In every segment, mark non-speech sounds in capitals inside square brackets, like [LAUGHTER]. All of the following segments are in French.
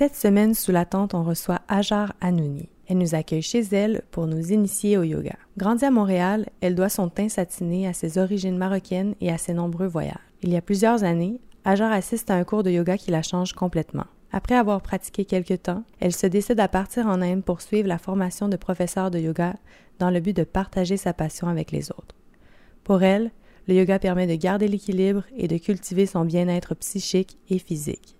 Cette semaine, sous la tente, on reçoit Ajar Anouni. Elle nous accueille chez elle pour nous initier au yoga. Grandie à Montréal, elle doit son teint satiné à ses origines marocaines et à ses nombreux voyages. Il y a plusieurs années, Ajar assiste à un cours de yoga qui la change complètement. Après avoir pratiqué quelques temps, elle se décide à partir en Inde pour suivre la formation de professeur de yoga dans le but de partager sa passion avec les autres. Pour elle, le yoga permet de garder l'équilibre et de cultiver son bien-être psychique et physique.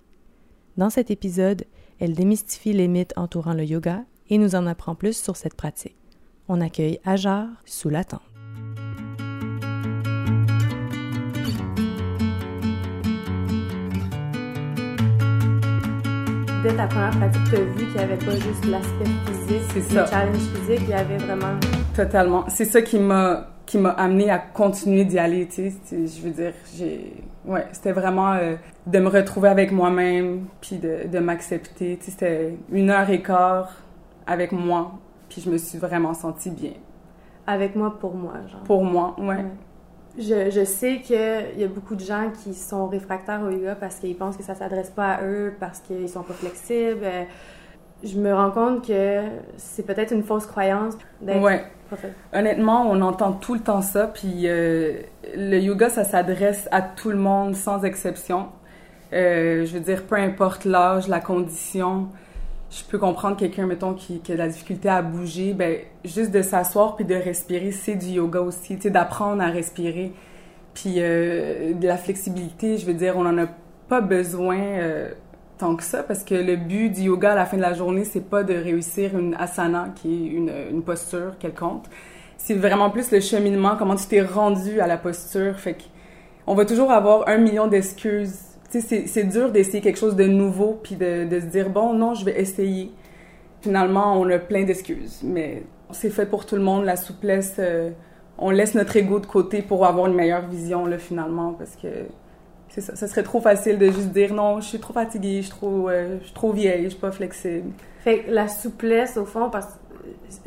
Dans cet épisode, elle démystifie les mythes entourant le yoga et nous en apprend plus sur cette pratique. On accueille Ajar sous la tente. dès ta première pratique, tu as vu qu'il n'y avait pas juste l'aspect physique, le challenge physique, il y avait vraiment... Totalement. C'est ça qui m'a qui m'a amené à continuer d'y aller, tu sais. Je veux dire, j'ai... Ouais, c'était vraiment euh, de me retrouver avec moi-même, puis de, de m'accepter. Tu sais, c'était une heure et quart avec moi, puis je me suis vraiment sentie bien. Avec moi, pour moi, genre. Pour moi, ouais. ouais. Je, je sais qu'il y a beaucoup de gens qui sont réfractaires au yoga parce qu'ils pensent que ça s'adresse pas à eux, parce qu'ils sont pas flexibles. Je me rends compte que c'est peut-être une fausse croyance d'être ouais. Honnêtement, on entend tout le temps ça, puis euh, le yoga, ça s'adresse à tout le monde sans exception. Euh, je veux dire, peu importe l'âge, la condition, je peux comprendre quelqu'un, mettons, qui, a de la difficulté à bouger, ben juste de s'asseoir puis de respirer, c'est du yoga aussi, tu sais, d'apprendre à respirer. Puis euh, de la flexibilité, je veux dire, on n'en a pas besoin tant que ça parce que le but du yoga à la fin de la journée, c'est pas de réussir une asana qui est une, posture quelconque. C'est vraiment plus le cheminement, comment tu t'es rendu à la posture. Fait que on va toujours avoir un million d'excuses c'est dur d'essayer quelque chose de nouveau puis de, de, se dire bon non je vais essayer finalement on a plein d'excuses mais c'est fait pour tout le monde la souplesse euh, on laisse notre ego de côté pour avoir une meilleure vision là finalement parce que c'est ça ça serait trop facile de juste dire non je suis trop fatiguée je suis trop euh, je suis trop vieille je suis pas flexible fait la souplesse au fond parce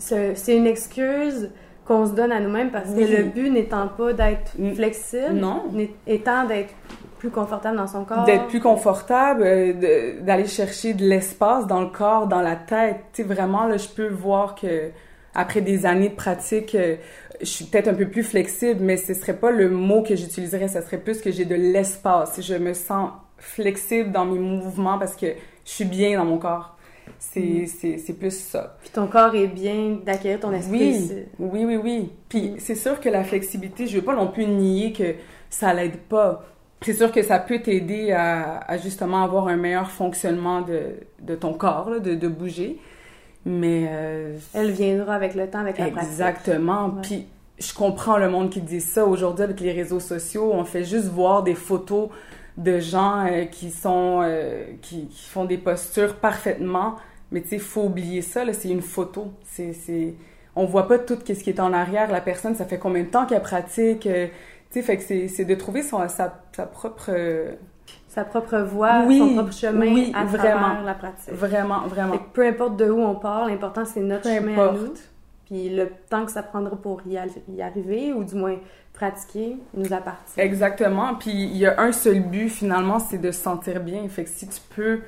que c'est une excuse qu'on se donne à nous-mêmes parce que le but n'étant pas d'être flexible, non. étant d'être plus confortable dans son corps. D'être plus confortable, euh, d'aller chercher de l'espace dans le corps, dans la tête. Tu sais, vraiment, là, je peux voir que après des années de pratique, euh, je suis peut-être un peu plus flexible, mais ce serait pas le mot que j'utiliserais, ce serait plus que j'ai de l'espace. Je me sens flexible dans mes mouvements parce que je suis bien dans mon corps. C'est, mm. c'est, plus ça. Puis ton corps est bien d'accueillir ton esprit. Oui, oui, oui, oui. Puis mm. c'est sûr que la flexibilité, je veux pas non plus nier que ça l'aide pas c'est sûr que ça peut t'aider à, justement avoir un meilleur fonctionnement de, de ton corps, de, de, bouger. Mais. Euh, Elle viendra avec le temps, avec la pratique. Exactement. Puis je comprends le monde qui dit ça. Aujourd'hui, avec les réseaux sociaux, on fait juste voir des photos de gens euh, qui sont. Euh, qui, qui, font des postures parfaitement. Mais tu sais, il faut oublier ça, c'est une photo. C'est. On voit pas tout ce qui est en arrière. La personne, ça fait combien de temps qu'elle pratique tu sais, fait que c'est de trouver son, sa, sa propre... sa propre voie, son propre chemin oui, à vraiment, travers la pratique. Vraiment, vraiment. peu importe de où on part, l'important c'est notre chemin à nous. Puis le temps que ça prendra pour y, y, arriver, ou du moins pratiquer, nous appartient. Exactement. Puis il y a un seul but finalement, c'est de se sentir bien. Fait que si tu peux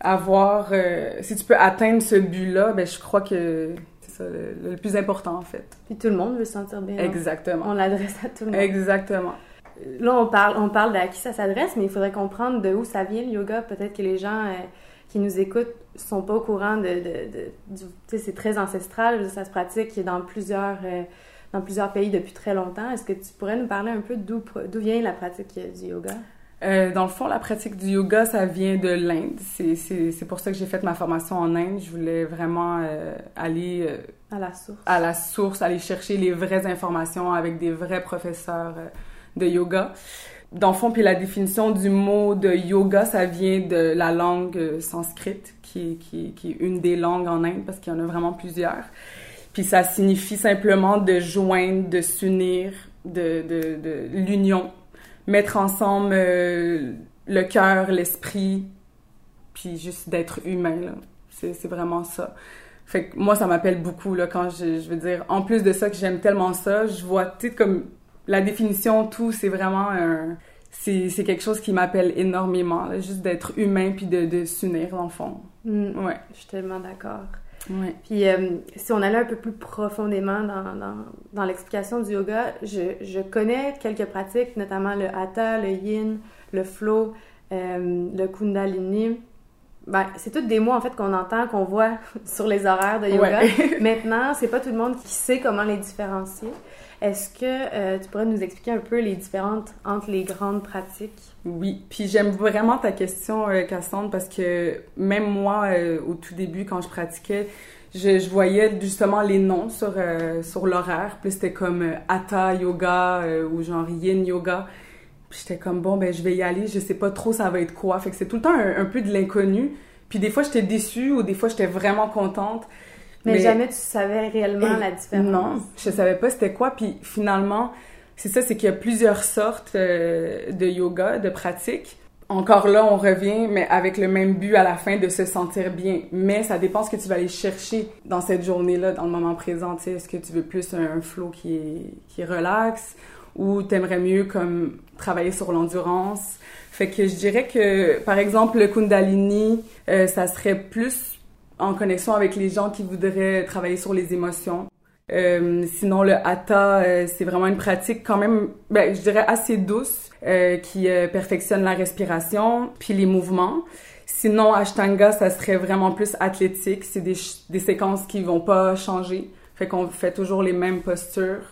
avoir, euh, si tu peux atteindre ce but-là, ben je crois que le, plus important en fait. Puis tout le monde veut se sentir bien. Exactement. On l'adresse à tout le monde. Exactement. Là, on parle, on parle à qui ça s'adresse, mais il faudrait comprendre de où ça vient le yoga. Peut-être que les gens euh, qui nous écoutent sont pas au courant de, de, sais, c'est très ancestral, ça se pratique dans plusieurs, euh, dans plusieurs pays depuis très longtemps. Est-ce que tu pourrais nous parler un peu d'où, d'où vient la pratique du yoga? Euh, dans le fond, la pratique du yoga, ça vient de l'Inde. C'est pour ça que j'ai fait ma formation en Inde. Je voulais vraiment euh, aller euh, à la source. À la source, aller chercher les vraies informations avec des vrais professeurs de yoga. Dans le fond, puis la définition du mot de yoga, ça vient de la langue sanscrite, qui qui, qui est une des langues en Inde, parce qu'il y en a vraiment plusieurs. Puis ça signifie simplement de joindre, de s'unir, de, de, de l'union mettre ensemble euh, le cœur, l'esprit, puis juste d'être humain. C'est vraiment ça. Fait que moi, ça m'appelle beaucoup, là, quand je, je, veux dire, en plus de ça, que j'aime tellement ça, je vois, tu sais, comme la définition, tout, c'est vraiment un... c'est, c'est quelque chose qui m'appelle énormément, là, juste d'être humain puis de, de s'unir, dans le fond. Mm. Ouais. Je suis tellement d'accord. Ouais. Puis euh, si on allait un peu plus profondément dans, dans, dans l'explication du yoga, je, je connais quelques pratiques, notamment le hatha, le yin, le flow, euh, le kundalini. Ben, c'est toutes des mots en fait qu'on entend, qu'on voit [LAUGHS] sur les horaires de yoga. Ouais. [LAUGHS] Maintenant, c'est pas tout le monde qui sait comment les différencier. Est-ce que euh, tu pourrais nous expliquer un peu les différentes entre les grandes pratiques? Oui, puis j'aime vraiment ta question, euh, Cassandre, parce que même moi, euh, au tout début, quand je pratiquais, je, voyais justement les noms sur, sur l'horaire. Puis c'était comme Hatha Yoga ou genre Yin Yoga. Puis j'étais comme, bon, ben je vais y aller, je sais pas trop ça va être quoi. Fait que c'est tout le temps un, un peu de l'inconnu. Puis des fois, j'étais déçue ou des fois, j'étais vraiment contente. Mais, jamais tu savais réellement la différence. Non, je savais pas c'était quoi. Puis finalement, c'est ça, c'est qu'il y a plusieurs sortes euh, de yoga, de pratiques. Encore là, on revient, mais avec le même but à la fin de se sentir bien. Mais ça dépend ce que tu vas aller chercher dans cette journée-là, dans le moment présent. Est-ce que tu veux plus un, un flow qui est, qui est relax ou t'aimerais mieux comme travailler sur l'endurance? Fait que je dirais que, par exemple, le Kundalini, euh, ça serait plus en connexion avec les gens qui voudraient travailler sur les émotions. Euh, sinon, le hatha, euh, c'est vraiment une pratique quand même, ben, je dirais assez douce, euh, qui perfectionne la respiration, puis les mouvements. Sinon, Ashtanga, ça serait vraiment plus athlétique. C'est des, des séquences qui vont pas changer. Fait qu'on fait toujours les mêmes postures.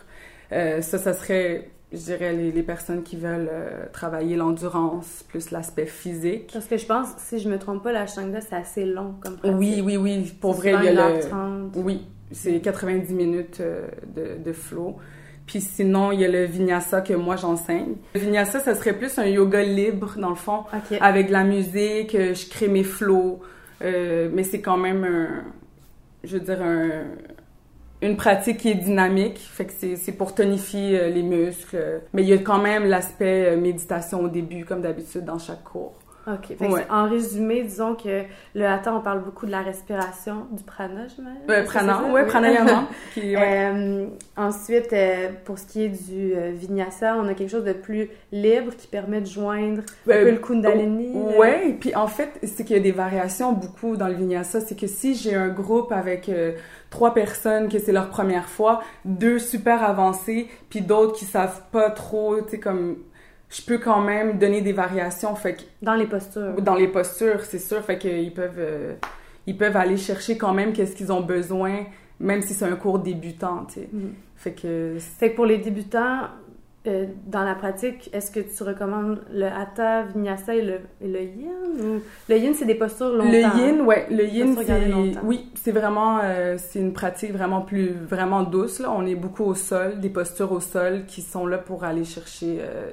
Ça, ça serait, je dirais, les, les personnes qui veulent euh, travailler l'endurance, plus l'aspect physique. Parce que je pense, si je me trompe pas, la Shanga, c'est assez long comme pratique. Oui, oui, oui. Pour vrai, il y a le... souvent 1h30. Oui, c'est 90 minutes euh, de, de flow. Puis sinon, il y a le vinyasa que moi j'enseigne. Le vinyasa, ça serait plus un yoga libre, dans le fond, OK. avec de la musique, euh, je crée mes flows, euh, mais c'est quand même un, je veux dire, un, une pratique qui est dynamique, fait que c'est pour tonifier euh, les muscles. Mais il y a quand même l'aspect euh, méditation au début, comme d'habitude dans chaque cours. OK. Fait Ouais. en résumé, disons que le hatha, on parle beaucoup de la respiration, du prana, j'imagine. Euh, prana, ouais, Oui. pranayama. [LAUGHS] qui, ouais. Euh, ensuite, euh, pour ce qui est du vinyasa, on a quelque chose de plus libre qui permet de joindre un peu le kundalini. là. Ouais, et puis en fait, c'est qu'il y a des variations beaucoup dans le vinyasa. C'est que si j'ai un groupe avec trois personnes que c'est leur première fois, deux super avancés, puis d'autres qui savent pas trop, tu sais, comme je peux quand même donner des variations. Fait que Dans les postures. dans les postures, c'est sûr, fait qu'ils peuvent euh, ils peuvent aller chercher quand même qu'est-ce qu'ils ont besoin, même si c'est un cours débutant, tu sais. Mhm. Fait que Fait que pour les débutants, euh, dans la pratique, est-ce que tu recommandes le hatha, vinyasa et le, et le yin? Ou... Le yin, c'est des postures longtemps. Le yin, ouais, le yin, c'est oui, c'est vraiment euh, c'est une pratique vraiment plus vraiment douce là. On est beaucoup au sol, des postures au sol qui sont là pour aller chercher euh,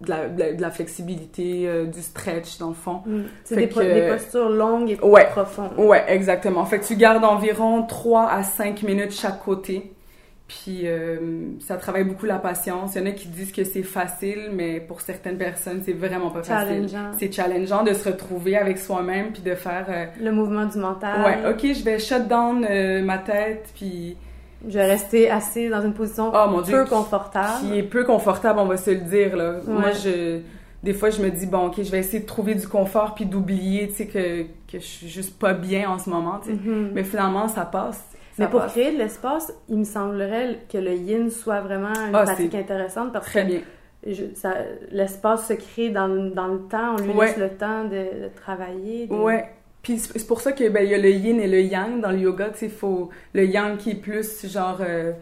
de, la, de la- de la flexibilité, du stretch dans le fond. Mm. C'est des, po- que- des postures longues et Ouais. profondes. Ouais, exactement. Fait que tu gardes environ 3 à 5 minutes chaque côté. Puis euh, ça travaille beaucoup la patience. Il y en a qui disent que c'est facile, mais pour certaines personnes, c'est vraiment pas facile. Challengeant. C'est challengeant de se retrouver avec soi-même puis de faire euh, Le mouvement du mental. Ouais, ok, je vais shut down euh, ma tête, puis Je vais rester assise dans une position Oh, mon Dieu, peu confortable. qui est peu confortable, on va se le dire, là. Moi, je... Des fois, je me dis, bon, ok, je vais essayer de trouver du confort, puis d'oublier, tu sais, que, que je suis juste pas bien en ce moment, tu sais. Mhm. Mais finalement, ça passe. Ça Mais pour passe. créer de l'espace, il me semblerait que le yin soit vraiment une Ah, pratique intéressante parce Très que bien. l'espace se crée dans, le- dans le temps, on lui Ouais. laisse le temps de, de travailler. de- Ouais. Puis c'est c'est pour ça que ben il y a le yin et le yang dans le yoga, tu sais, faut le yang qui est plus genre euh,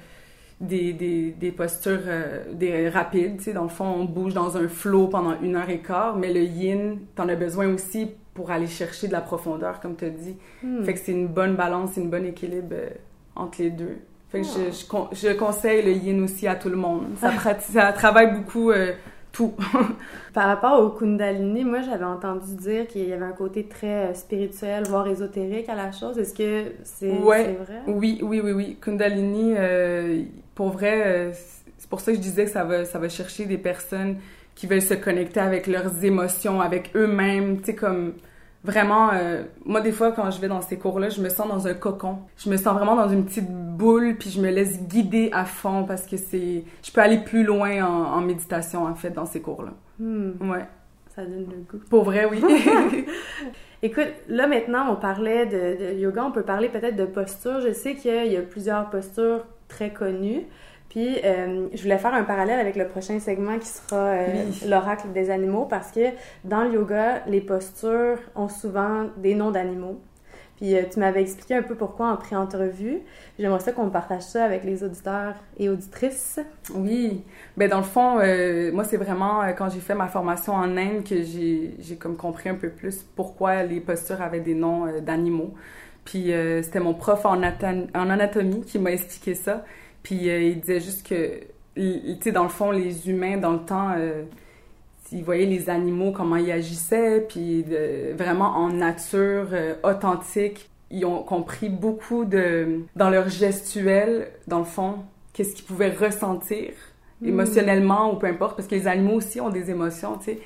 des, des, des postures euh, des rapides, tu sais, dans le fond on bouge dans un flow pendant une heure et quart, mais le yin, t'en as besoin aussi pour aller chercher de la profondeur comme tu as dit. Hmm. Fait que c'est une bonne balance, une bonne équilibre euh, entre les deux. Fait que Ah. je, je, con- je conseille le yin aussi à tout le monde. Ça, [LAUGHS] ça travaille beaucoup euh, tout. [LAUGHS] Par rapport au Kundalini, moi j'avais entendu dire qu'il y avait un côté très euh, spirituel, voire ésotérique à la chose. Est-ce que c'est Ouais. vrai? Oui, oui, oui, oui. Kundalini, euh, pour vrai, c'est pour ça que je disais que ça va, ça va chercher des personnes qui veulent se connecter avec leurs émotions, avec eux-mêmes, tu sais, comme vraiment, euh, moi des fois quand je vais dans ces cours-là, je me sens dans un cocon. Je me sens vraiment dans une petite boule, puis je me laisse guider à fond parce que c'est, je peux aller plus loin en, en méditation en fait dans ces cours-là. Hmm. Ouais. Ça donne le goût. Pour vrai, oui. [LAUGHS] Écoute, là maintenant, on parlait de, yoga, on peut parler peut-être de posture. Je sais qu'il y a plusieurs postures très connues. Puis, euh, je voulais faire un parallèle avec le prochain segment qui sera euh, l'oracle des animaux parce que dans le yoga, les postures ont souvent des noms d'animaux. Puis euh, tu m'avais expliqué un peu pourquoi en pré-entrevue. J'aimerais ça qu'on partage ça avec les auditeurs et auditrices. Oui. Ben dans le fond, moi c'est vraiment quand j'ai fait ma formation en Inde que j'ai comme compris un peu plus pourquoi les postures avaient des noms d'animaux. Puis c'était mon prof en, en anatomie qui m'a expliqué ça. Puis il disait juste que, tu sais, dans le fond, les humains, dans le temps ils voyaient les animaux, comment ils agissaient, puis vraiment en nature, euh, authentique. Ils ont compris beaucoup de, dans leur gestuelle, dans le fond, qu'est-ce qu'ils pouvaient ressentir hmm. émotionnellement ou peu importe, parce que les animaux aussi ont des émotions, tu sais.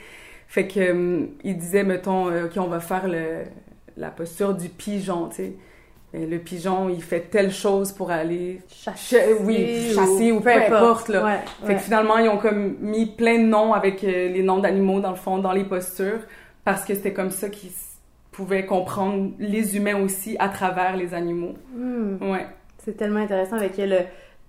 Fait que, hum, ils disaient, mettons, euh, OK, on va faire le, la posture du pigeon, tu sais le pigeon, il fait telle chose pour aller chasser, oui, chasser ou, peu, importe. là. fait que finalement, ils ont comme mis plein de noms avec euh, les noms d'animaux, dans le fond, dans les postures, parce que c'était comme ça qu'ils pouvaient comprendre les humains aussi à travers les animaux. Hmm. Ouais. C'est tellement intéressant avec le,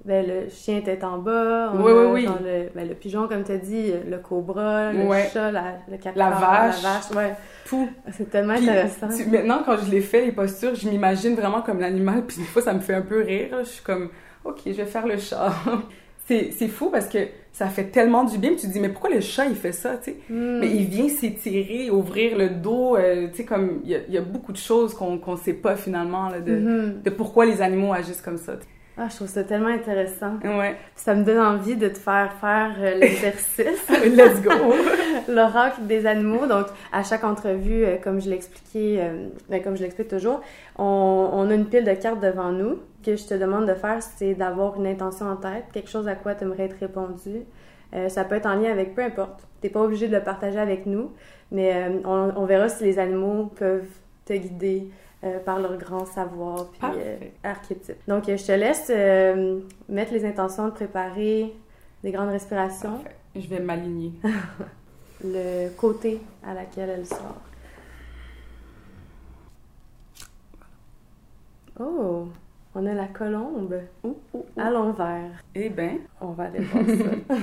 ben, le chien tête en bas, oui, oui, oui. Le, ben, le, pigeon, comme tu as dit, le cobra, le chat, la, le la vache, la vache, ouais. tout. C'est tellement intéressant. maintenant, quand je l'ai fait, les postures, je m'imagine vraiment comme l'animal, puis des fois, ça me fait un peu rire. Je suis comme, OK, je vais faire le chat. [LAUGHS] c'est fou parce que ça fait tellement du bien. tu te dis, mais pourquoi le chat, il fait ça, tu sais? Hmm. Mais il vient s'étirer, ouvrir le dos, euh, tu sais, comme, il y, a beaucoup de choses qu'on ne sait pas finalement, là, de, mm-hmm. de pourquoi les animaux agissent comme ça. Ah, je trouve ça tellement intéressant. Ouais. Ça me donne envie de te faire faire euh, [LAUGHS] l'exercice. [LAUGHS] Let's go! [LAUGHS] L'oracle des animaux. Donc, à chaque entrevue, euh, comme je l'expliquais, euh, ben, comme je l'explique toujours, on, on, a une pile de cartes devant nous. que je te demande de faire, c'est d'avoir une intention en tête, quelque chose à quoi tu aimerais être répondu. ça peut être en lien avec peu importe. Tu n'es pas obligé de le partager avec nous, mais on, on verra si les animaux peuvent te guider euh, par leur grand savoir puis euh, archétype. Donc, euh, je te laisse mettre les intentions de préparer des grandes respirations. Parfait. Je vais m'aligner. [LAUGHS] Le côté à laquelle elle sort. Oh, on a la colombe à l'envers. Eh bien, on va aller [LAUGHS] voir ça.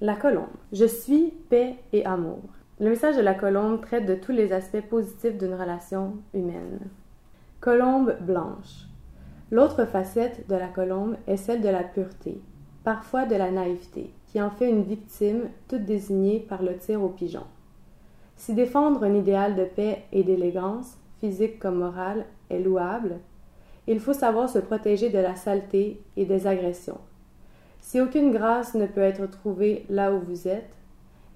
la colombe. Je suis paix et amour. Le message de la colombe traite de tous les aspects positifs d'une relation humaine. Colombe blanche. L'autre facette de la colombe est celle de la pureté, parfois de la naïveté, qui en fait une victime toute désignée par le tir au pigeon. Si défendre un idéal de paix et d'élégance, physique comme morale, est louable, il faut savoir se protéger de la saleté et des agressions. Si aucune grâce ne peut être trouvée là où vous êtes,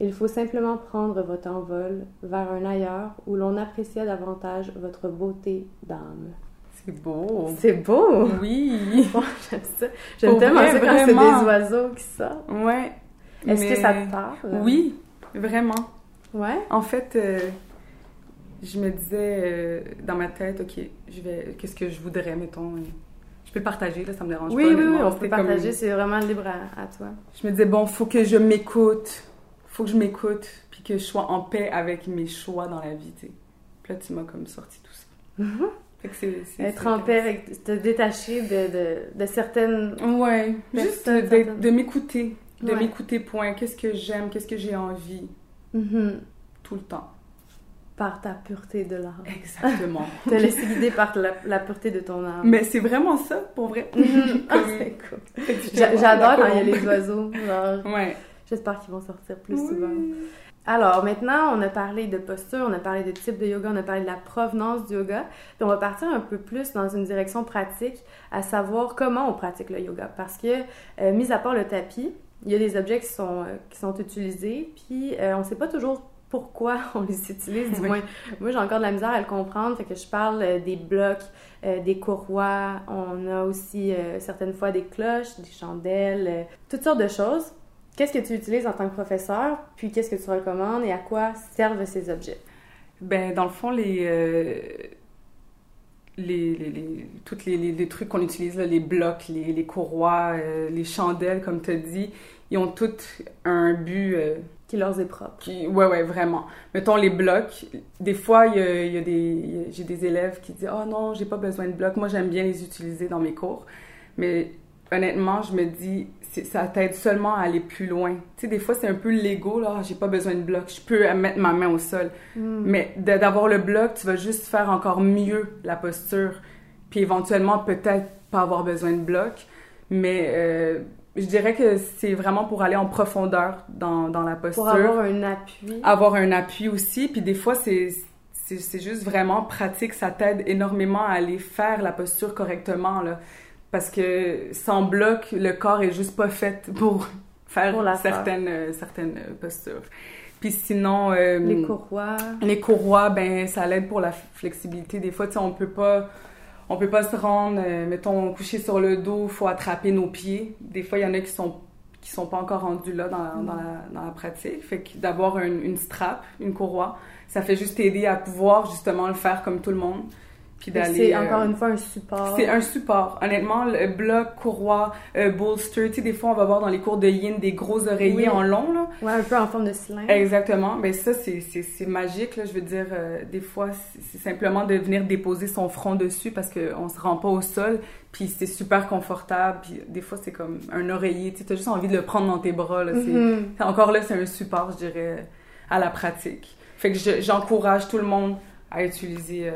il faut simplement prendre votre envol vers un ailleurs où l'on apprécie davantage votre beauté d'âme. C'est beau. C'est beau. Oui. [LAUGHS] j'aime ça. J'aime tellement ça quand c'est des oiseaux qui sortent. Ouais. Est-ce que ça te parle? Oui, vraiment. Ouais? En fait, euh, je me disais euh, dans ma tête, ok, je vais, qu'est-ce que je voudrais, mettons. Je peux partager, là, ça me dérange pas. Oui, oui, oui, on peut partager, c'est vraiment libre à, toi. Je me disais, bon, faut que je m'écoute faut que je m'écoute, puis que je sois en paix avec mes choix dans la vie, tu sais. Puis là, tu m'as comme sorti tout ça. Fait que c'est, Être en paix avec, te détacher de, de, de certaines. Ouais, juste de, de, m'écouter. De m'écouter, point. Qu'est-ce que j'aime, qu'est-ce que j'ai envie? Mm-hmm. Tout le temps. Par ta pureté de l'âme. Exactement. [LAUGHS] te laisser guider par la, la, pureté de ton âme. Mais c'est vraiment ça, pour vrai. [LAUGHS] Mm-hmm. Ah, c'est cool. J'adore quand il y a les oiseaux. Genre... Ouais. J'espère qu'ils vont sortir plus souvent. Alors, maintenant, on a parlé de posture, on a parlé de type de yoga, on a parlé de la provenance du yoga. Puis on va partir un peu plus dans une direction pratique, à savoir comment on pratique le yoga. Parce que, euh, mis à part le tapis, il y a des objets qui sont, euh, qui sont utilisés, puis euh, on ne sait pas toujours pourquoi [LAUGHS] on les utilise, du moins. Moi, j'ai encore de la misère à le comprendre, fait que je parle des blocs, des courroies, on a aussi certaines fois des cloches, des chandelles, toutes sortes de choses. Qu'est-ce que tu utilises en tant que professeur, puis qu'est-ce que tu recommandes et à quoi servent ces objets? Ben, dans le fond, les, euh, les, les, les, tous les, les, trucs qu'on utilise, les blocs, les, courroies, euh, les chandelles, comme tu as dit, ils ont tous un but euh, qui leur est propre. qui, ouais, ouais, vraiment. Mettons les blocs. Des fois, il y a, il y a des, j'ai des élèves qui disent, oh non, j'ai pas besoin de blocs. Moi, j'aime bien les utiliser dans mes cours. Mais honnêtement, je me dis, ça t'aide seulement à aller plus loin. Tu sais, des fois, c'est un peu l'ego, là, Ah, j'ai pas besoin de bloc, je peux mettre ma main au sol. Hmm. Mais d'avoir le bloc, tu vas juste faire encore mieux la posture. Puis éventuellement, peut-être pas avoir besoin de bloc. Mais euh, je dirais que c'est vraiment pour aller en profondeur dans, dans la posture Pour avoir un appui. avoir un appui aussi. Puis des fois, c'est c'est c'est juste vraiment pratique. Ça t'aide énormément à aller faire la posture correctement, là. Parce que sans bloc, le corps est juste pas fait pour [LAUGHS] faire Pour certaines, euh, certaines euh, postures. Puis sinon... euh, Les courroies. les courroies, ben, ça l'aide pour la flexibilité. Des fois, tu sais, on peut pas... On peut pas se rendre, euh, mettons, coucher sur le dos, faut attraper nos pieds. Des fois, il y en a qui sont qui sont pas encore rendus là dans, dans, la, dans la pratique. Fait que d'avoir une, une strap, une courroie, ça fait juste t'aider à pouvoir justement le faire comme tout le monde. Puis. C'est euh, encore une fois un support. c'est un support. Honnêtement, le bloc, courroie, euh, bolster, tu sais, des fois, on va voir dans les cours de yin des gros oreillers Oui. en long, là. Ouais, un peu en forme de cylindre. Exactement. Ben ça, c'est, magique, là. Je veux dire, euh, des fois, c'est, simplement de venir déposer son front dessus parce qu'on se rend pas au sol. Puis c'est super confortable. Puis des fois, c'est comme un oreiller. Tu t'as juste envie de le prendre dans tes bras, là. C'est- Encore là, c'est un support, je dirais, à la pratique. Fait que je- j'encourage tout le monde à utiliser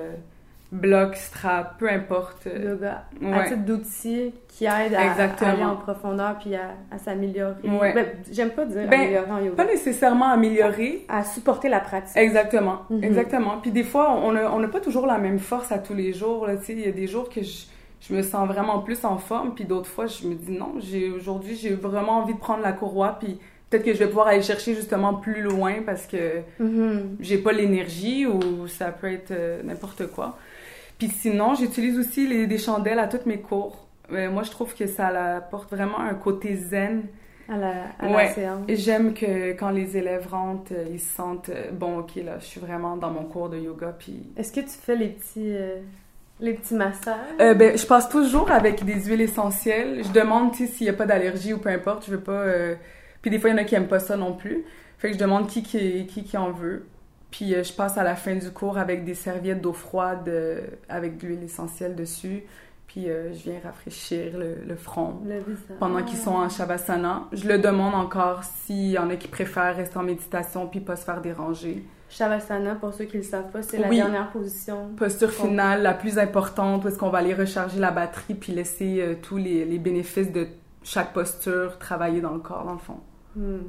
bloc, strap, peu importe. euh, Yoga. À Ouais. titre d'outils qui aident à, Exactement. à aller en profondeur puis à, à s'améliorer. Ouais. Ben, J'aime pas dire Ben, améliorer en yoga. Pas nécessairement améliorer, À supporter la pratique. Exactement, Mhm. exactement. Puis des fois, on n'a pas toujours la même force à tous les jours. Là, tu sais. il y a des jours que je, je me sens vraiment plus en forme, puis d'autres fois, je me dis non, j'ai aujourd'hui, j'ai vraiment envie de prendre la courroie, puis peut-être que je vais pouvoir aller chercher justement plus loin parce que Mhm. j'ai pas l'énergie ou ça peut être euh, n'importe quoi. Puis sinon, j'utilise aussi les, des chandelles à toutes mes cours. Euh, moi, je trouve que ça apporte vraiment un côté zen. À la, à Ouais. séance. Et J'aime que quand les élèves rentrent, euh, ils se sentent bon, ok, là, je suis vraiment dans mon cours de yoga. Puis Est-ce que tu fais les petits, euh, les petits massages? Euh, ben, je passe toujours avec des huiles essentielles. Je demande s'il n'y a pas d'allergie ou peu importe. Je veux pas. euh, Puis des fois, il y en a qui aiment pas ça non plus. Fait que je demande qui qui, qui, qui en veut. Puis euh, je passe à la fin du cours avec des serviettes d'eau froide euh, avec de l'huile essentielle dessus. Puis euh, je viens rafraîchir le, le front Le pendant qu'ils sont en shavasana. Je le demande encore s'il y en a qui préfèrent rester en méditation puis pas se faire déranger. Shavasana, pour ceux qui le savent pas, c'est la Oui. dernière position. Posture finale la plus importante où est-ce qu'on va aller recharger la batterie puis laisser tous les, les bénéfices de chaque posture travailler dans le corps dans le fond.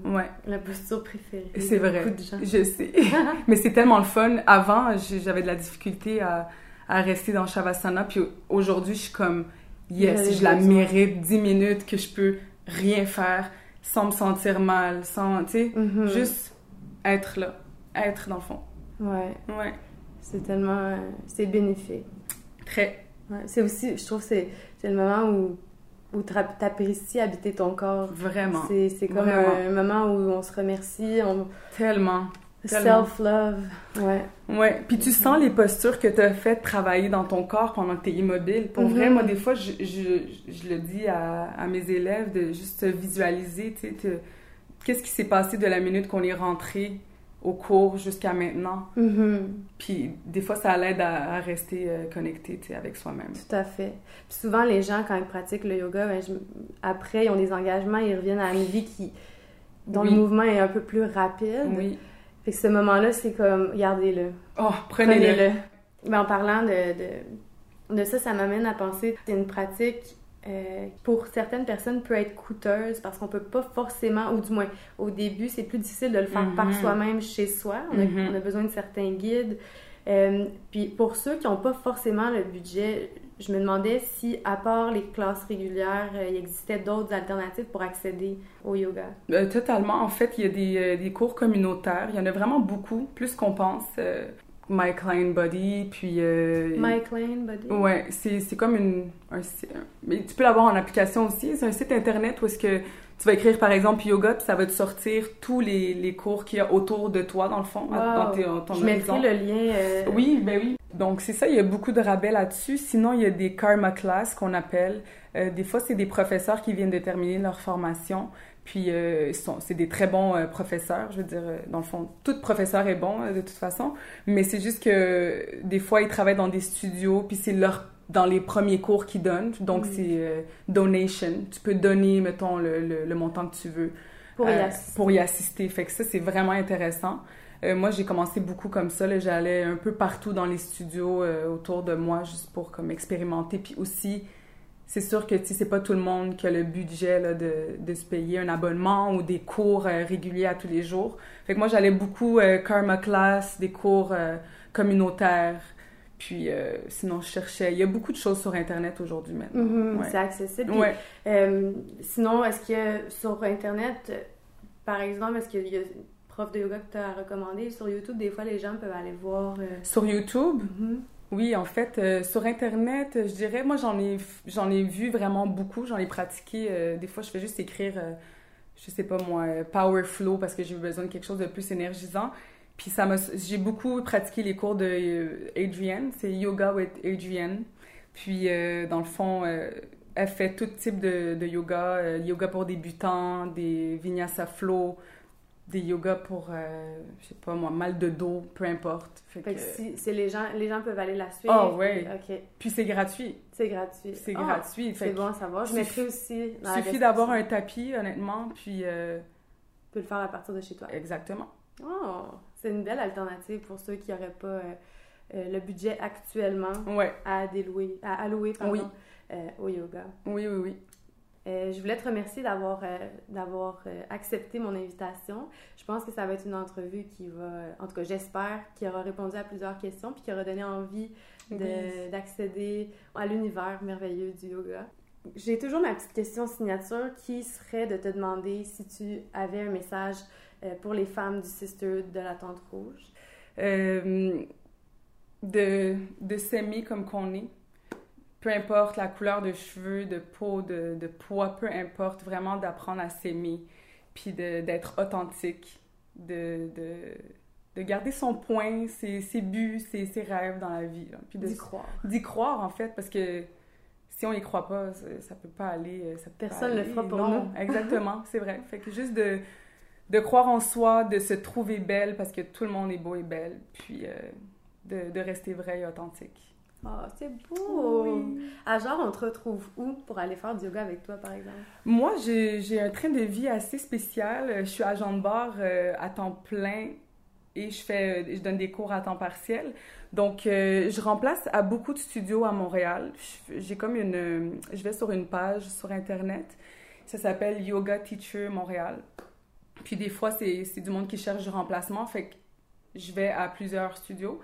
Ouais, La posture préférée. c'est vrai. Beaucoup de gens. Je sais. [LAUGHS] Mais c'est tellement le fun. Avant, j'avais de la difficulté à, à rester dans Shavasana puis aujourd'hui, je suis comme yes, je la besoin. mérite 10 minutes que je peux rien faire sans me sentir mal, sans, tu sais, Mhm. juste être là, être dans le fond. Ouais, Ouais, c'est tellement... euh, c'est bénéfique. très. Ouais. C'est aussi, je trouve, c'est c'est le moment où, où tu apprécies habiter ton corps. Vraiment. C'est comme Vraiment. un moment où on se remercie, on... Tellement. Self-love. Ouais. Ouais, puis tu sens les postures que tu as fait travailler dans ton corps pendant que tu es immobile. Pour Mhm. vrai, moi, des fois, je, je, je le dis à, à mes élèves de juste visualiser, tu sais, qu'est-ce qui s'est passé de la minute qu'on est rentré au cours jusqu'à maintenant. Mhm. Puis des fois, ça l'aide à, à rester euh, connecté, avec soi-même. Tout à fait. Puis souvent, les gens, quand ils pratiquent le yoga, ben, je- après, ils ont des engagements, ils reviennent à une vie qui, dont Oui. le mouvement est un peu plus rapide. Oui. Fait que ce moment-là, c'est comme, regardez-le. Oh, prenez-le. Ben, en parlant de, de, de ça, ça m'amène à penser c'est une pratique euh, pour certaines personnes peut être coûteuse parce qu'on peut pas forcément, ou du moins au début, c'est plus difficile de le faire par Mhm. soi-même chez soi. On a, Mhm. on a besoin de certains guides. Euh, puis pour ceux qui n'ont pas forcément le budget, je me demandais si, à part les classes régulières, euh, il existait d'autres alternatives pour accéder au yoga. Euh, totalement. En fait, il y a des, des cours communautaires. Il y en a vraiment beaucoup, plus qu'on pense. My Klein Body, puis... euh, Mike Lane, Buddy? Ouais, c'est c'est comme une, un site. Mais tu peux l'avoir en application aussi. C'est un site internet où est-ce que tu vas écrire par exemple yoga, puis ça va te sortir tous les, les cours qu'il y a autour de toi, dans le fond, dans Wow. tes- ton Je mettrai le lien. euh, Oui, ben oui. Donc c'est ça, il y a beaucoup de rabais là-dessus. Sinon, il y a des karma class qu'on appelle. Euh, des fois, c'est des professeurs qui viennent de terminer leur formation. Puis euh, c'est des très bons euh, professeurs, je veux dire, euh, dans le fond, tout professeur est bon de toute façon, mais c'est juste que des fois, ils travaillent dans des studios, puis c'est leur dans les premiers cours qu'ils donnent, donc c'est donation. Tu peux donner, mettons, le, le, montant que tu veux pour y assister. Pour y assister. Fait que ça, c'est vraiment intéressant. moi, j'ai commencé beaucoup comme ça. J'allais un peu partout dans les studios autour de moi, juste pour comme expérimenter, puis aussi c'est sûr que c'est pas tout le monde qui a le budget là, de, de, se payer un abonnement ou des cours euh, réguliers à tous les jours. Fait que moi, j'allais beaucoup euh, karma class, des cours euh, communautaires. Puis sinon, je cherchais. Il y a beaucoup de choses sur Internet aujourd'hui maintenant. Mm-hmm, c'est accessible. sinon, est-ce que sur Internet, par exemple, est-ce qu'il y a prof de yoga que tu as recommandé? Sur YouTube? Des fois, les gens peuvent aller voir. Sur YouTube? Mm-hmm. Oui, en fait, euh, sur Internet, je dirais, moi, j'en ai, ai vu vraiment beaucoup, j'en ai pratiqué. Euh, des fois, je fais juste écrire, euh, je sais pas moi, Power Flow parce que j'ai besoin de quelque chose de plus énergisant. Puis ça j'ai beaucoup pratiqué les cours de Adrienne, c'est Yoga with Adrienne. Puis, dans le fond, elle fait tout type de, de yoga, yoga pour débutants, des vinyasa flow, des yogas pour, euh, je sais pas moi, mal de dos, peu importe. Fait, que, si, c'est les gens, les gens peuvent aller la suivre. Oh, oui. Puis c'est gratuit. C'est gratuit. C'est ah, gratuit. C'est bon à savoir. Je mettrai aussi Il suffit d'avoir un tapis, honnêtement, puis... Euh... Tu peux le faire à partir de chez toi. Exactement. Oh, c'est une belle alternative pour ceux qui n'auraient pas euh, euh, le budget actuellement à délouer, à allouer pardon, au yoga. Oui, oui, oui. Euh, je voulais te remercier d'avoir euh, d'avoir euh, accepté mon invitation. Je pense que ça va être une entrevue qui va, en tout cas j'espère, qui aura répondu à plusieurs questions puis qui aura donné envie d'accéder à l'univers merveilleux du yoga. J'ai toujours ma petite question signature qui serait de te demander si tu avais un message pour les femmes du Sister de la Tente Rouge. de de s'aimer comme qu'on est peu importe la couleur de cheveux, de peau, de, de poids, peu importe, vraiment d'apprendre à s'aimer, puis d'être authentique, de, de, de, garder son point, ses, ses buts, ses, ses, rêve dans la vie. Puis d'y croire. D'y croire, en fait, parce que si on y croit pas, ça, ça peut pas aller. Euh, ça Personne ne le fera pour non, [LAUGHS] exactement, [LAUGHS] c'est vrai. Fait que juste de, de croire en soi, de se trouver belle, parce que tout le monde est beau et belle, puis euh, de, de rester vrai et authentique. Oh, c'est beau! Oui. À genre, on te retrouve où pour aller faire du yoga avec toi, par exemple? Moi, j'ai un train de vie assez spécial. Je suis agent de bar euh, à temps plein et je, fais, je donne des cours à temps partiel. Donc, euh, je remplace à beaucoup de studios à Montréal. J'ai comme une... Je vais sur une page sur Internet. Ça s'appelle Yoga Teacher Montréal. Puis des fois, c'est du monde qui cherche du remplacement. Fait que je vais à plusieurs studios.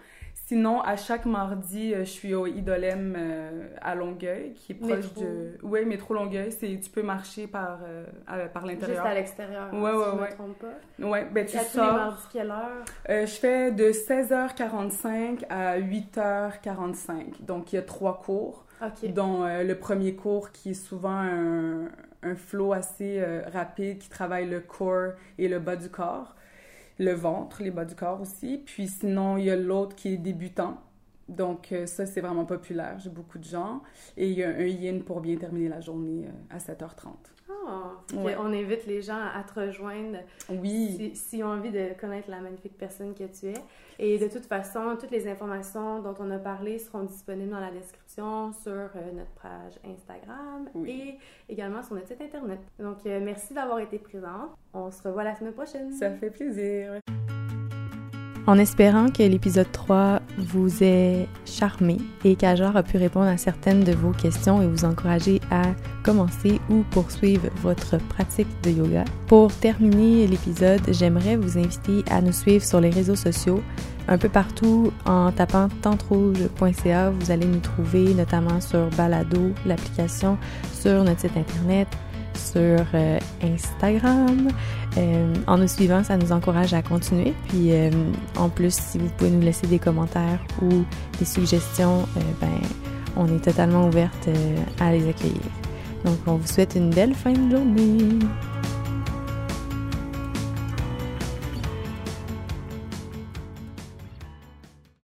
Sinon, à chaque mardi, euh, je suis au Idolem euh, à Longueuil, qui est proche de... Oui, métro Longueuil. C'est... Tu peux marcher par, euh, par l'intérieur. Juste à l'extérieur, ouais, si ouais. je me trompe pas. Ouais, ben tu à sors... Tous les mardis, quelle heure? je fais de 16h45 à 8h45. Donc, il y a trois cours. OK. Dont le premier cours qui est souvent un, un flow assez rapide qui travaille le corps et le bas du corps le ventre, les bas du corps aussi. Puis sinon, il y a l'autre qui est débutant. Donc euh, ça, c'est vraiment populaire. J'ai beaucoup de gens. Et il y a un yin pour bien terminer la journée euh, à 7h30. Ah, on invite les gens à te rejoindre oui. s'ils ont envie de connaître la magnifique personne que tu es. Et de toute façon, toutes les informations dont on a parlé seront disponibles dans la description sur euh, notre page Instagram et également sur notre site Internet. Donc, merci d'avoir été présente. On se revoit la semaine prochaine. Ça fait plaisir. En espérant que l'épisode 3 vous ait charmé et qu'Ajar a pu répondre à certaines de vos questions et vous encourager à commencer ou poursuivre votre pratique de yoga. Pour terminer l'épisode, j'aimerais vous inviter à nous suivre sur les réseaux sociaux un peu partout en tapant tentrouge.ca. Vous allez nous trouver notamment sur Balado, l'application, sur notre site internet, sur euh, Instagram. Euh, en nous suivant, ça nous encourage à continuer. Puis euh, en plus, si vous pouvez nous laisser des commentaires ou des suggestions, ben, on est totalement ouverte à les accueillir. Donc, on vous souhaite une belle fin de journée.